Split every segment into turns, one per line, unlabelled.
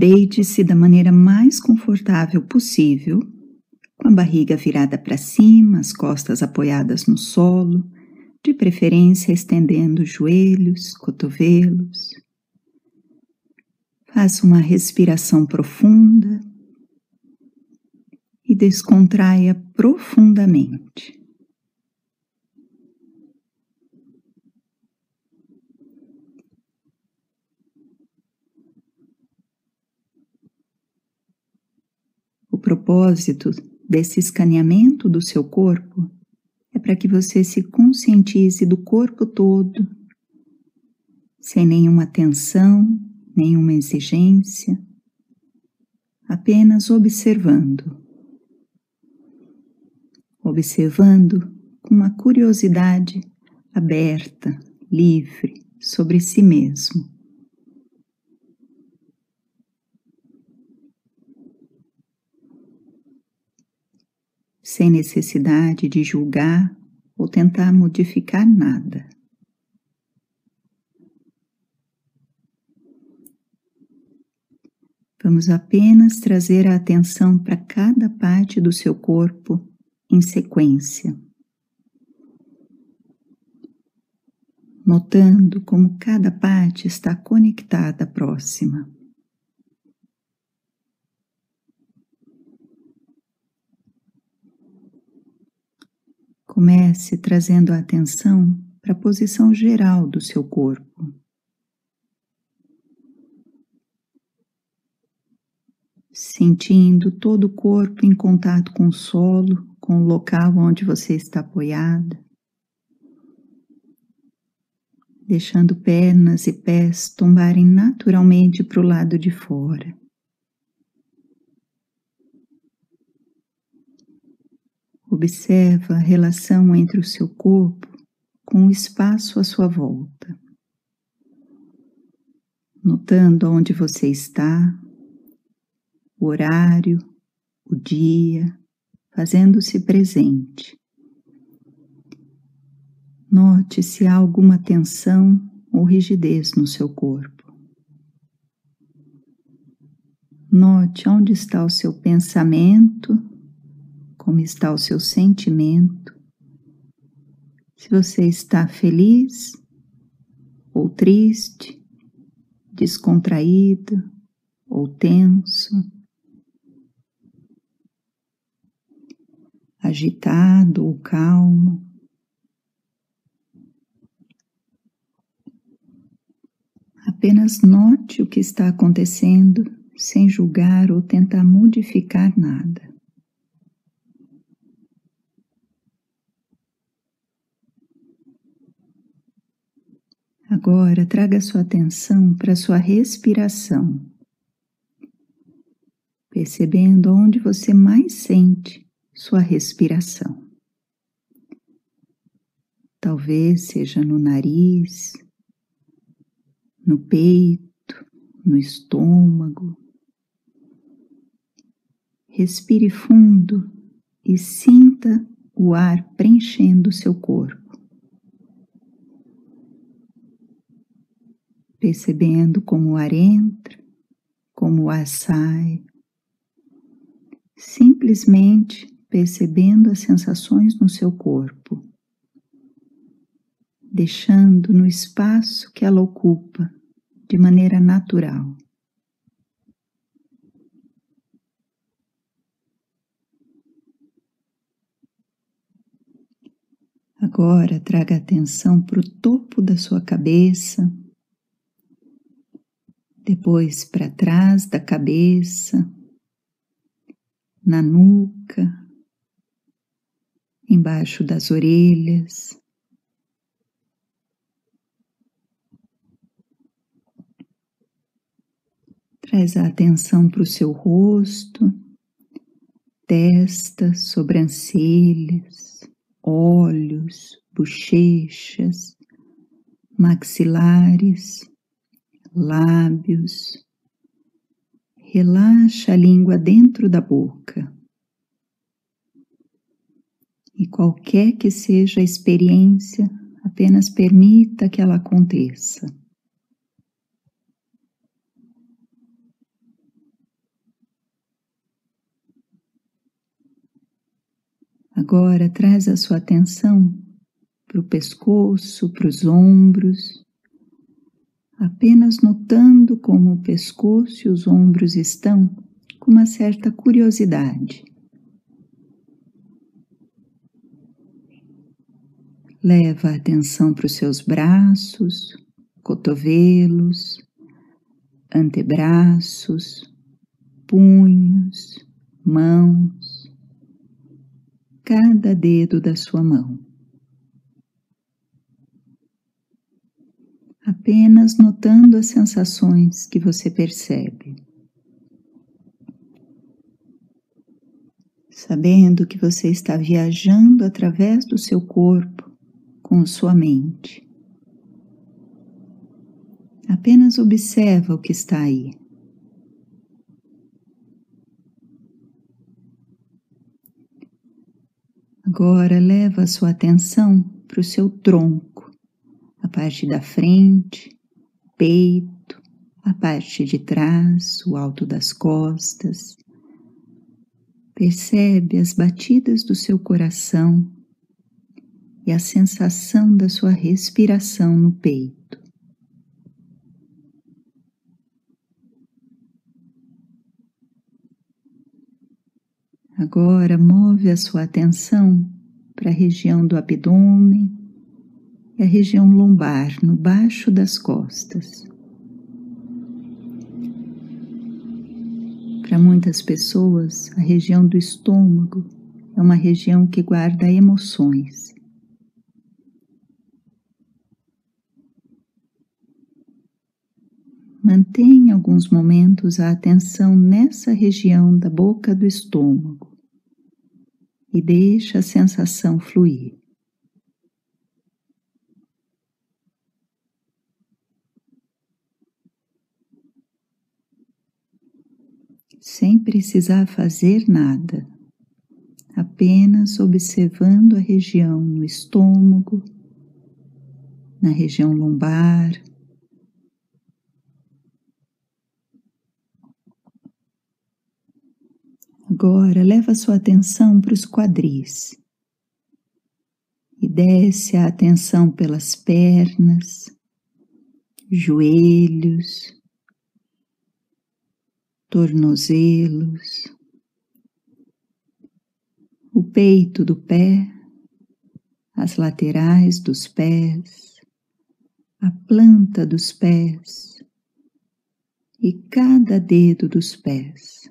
Deite-se da maneira mais confortável possível, com a barriga virada para cima, as costas apoiadas no solo, de preferência estendendo os joelhos, cotovelos. Faça uma respiração profunda e descontraia profundamente. O propósito desse escaneamento do seu corpo é para que você se conscientize do corpo todo, sem nenhuma tensão, nenhuma exigência, apenas observando. Observando com uma curiosidade aberta, livre sobre si mesmo. Sem necessidade de julgar ou tentar modificar nada. Vamos apenas trazer a atenção para cada parte do seu corpo em sequência, notando como cada parte está conectada à próxima. Comece trazendo a atenção para a posição geral do seu corpo. Sentindo todo o corpo em contato com o solo, com o local onde você está apoiada. Deixando pernas e pés tombarem naturalmente para o lado de fora. Observa a relação entre o seu corpo com o espaço à sua volta. Notando onde você está, o horário, o dia, fazendo-se presente. Note se há alguma tensão ou rigidez no seu corpo. Note onde está o seu pensamento como está o seu sentimento, se você está feliz ou triste, descontraído ou tenso, agitado ou calmo. Apenas note o que está acontecendo sem julgar ou tentar modificar nada. Agora traga sua atenção para sua respiração, percebendo onde você mais sente sua respiração. Talvez seja no nariz, no peito, no estômago. Respire fundo e sinta o ar preenchendo seu corpo. Percebendo como o ar entra, como o ar sai, simplesmente percebendo as sensações no seu corpo, deixando no espaço que ela ocupa de maneira natural. Agora traga atenção para o topo da sua cabeça, depois para trás da cabeça, na nuca, embaixo das orelhas. Traz a atenção para o seu rosto, testa, sobrancelhas, olhos, bochechas, maxilares lábios. Relaxa a língua dentro da boca. E qualquer que seja a experiência, apenas permita que ela aconteça. Agora traz a sua atenção para o pescoço, para os ombros, apenas notando como o pescoço e os ombros estão com uma certa curiosidade. Leva a atenção para os seus braços, cotovelos, antebraços, punhos, mãos, cada dedo da sua mão. Apenas notando as sensações que você percebe. Sabendo que você está viajando através do seu corpo com sua mente. Apenas observa o que está aí. Agora leva a sua atenção para o seu tronco, parte da frente, peito, a parte de trás, o alto das costas. Percebe as batidas do seu coração e a sensação da sua respiração no peito. Agora move a sua atenção para a região do abdômen e a região lombar, no baixo das costas. Para muitas pessoas, a região do estômago é uma região que guarda emoções. Mantenha alguns momentos a atenção nessa região da boca do estômago e deixe a sensação fluir. Sem precisar fazer nada, apenas observando a região no estômago, na região lombar, Agora leva sua atenção para os quadris e desce a atenção pelas pernas, joelhos, tornozelos, o peito do pé, as laterais dos pés, a planta dos pés e cada dedo dos pés.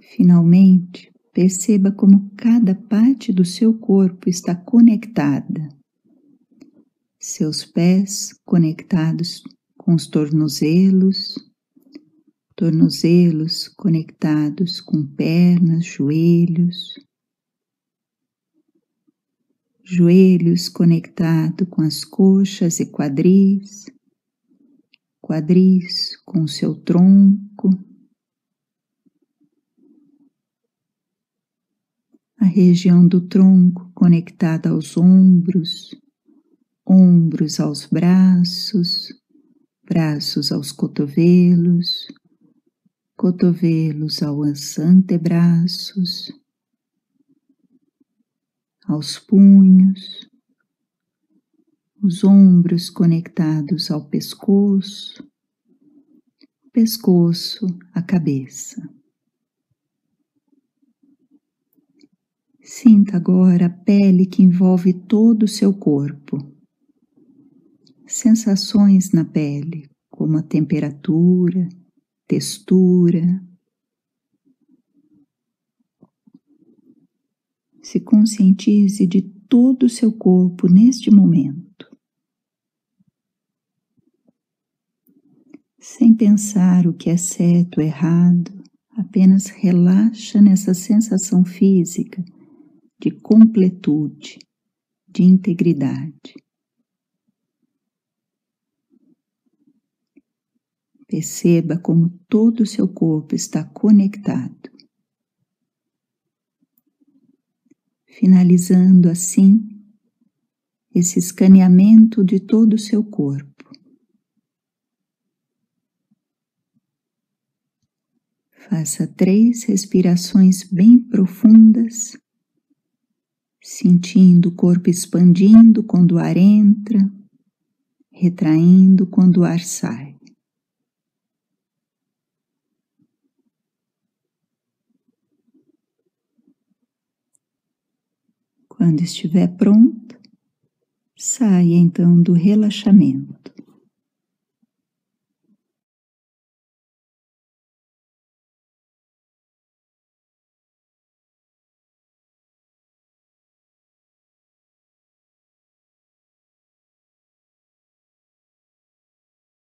Finalmente, perceba como cada parte do seu corpo está conectada. Seus pés conectados com os tornozelos, tornozelos conectados com pernas, joelhos, joelhos conectados com as coxas e quadris, quadris com o seu tronco, a região do tronco conectada aos ombros, ombros aos braços, braços aos cotovelos, cotovelos aos antebraços, aos punhos, os ombros conectados ao pescoço, pescoço à cabeça. Sinta agora a pele que envolve todo o seu corpo. Sensações na pele, como a temperatura, textura. Se conscientize de todo o seu corpo neste momento. Sem pensar o que é certo ou errado, apenas relaxa nessa sensação física de completude, de integridade. Perceba como todo o seu corpo está conectado. Finalizando assim esse escaneamento de todo o seu corpo. Faça três respirações bem profundas, sentindo o corpo expandindo quando o ar entra, retraindo quando o ar sai. Quando estiver pronto, saia então do relaxamento.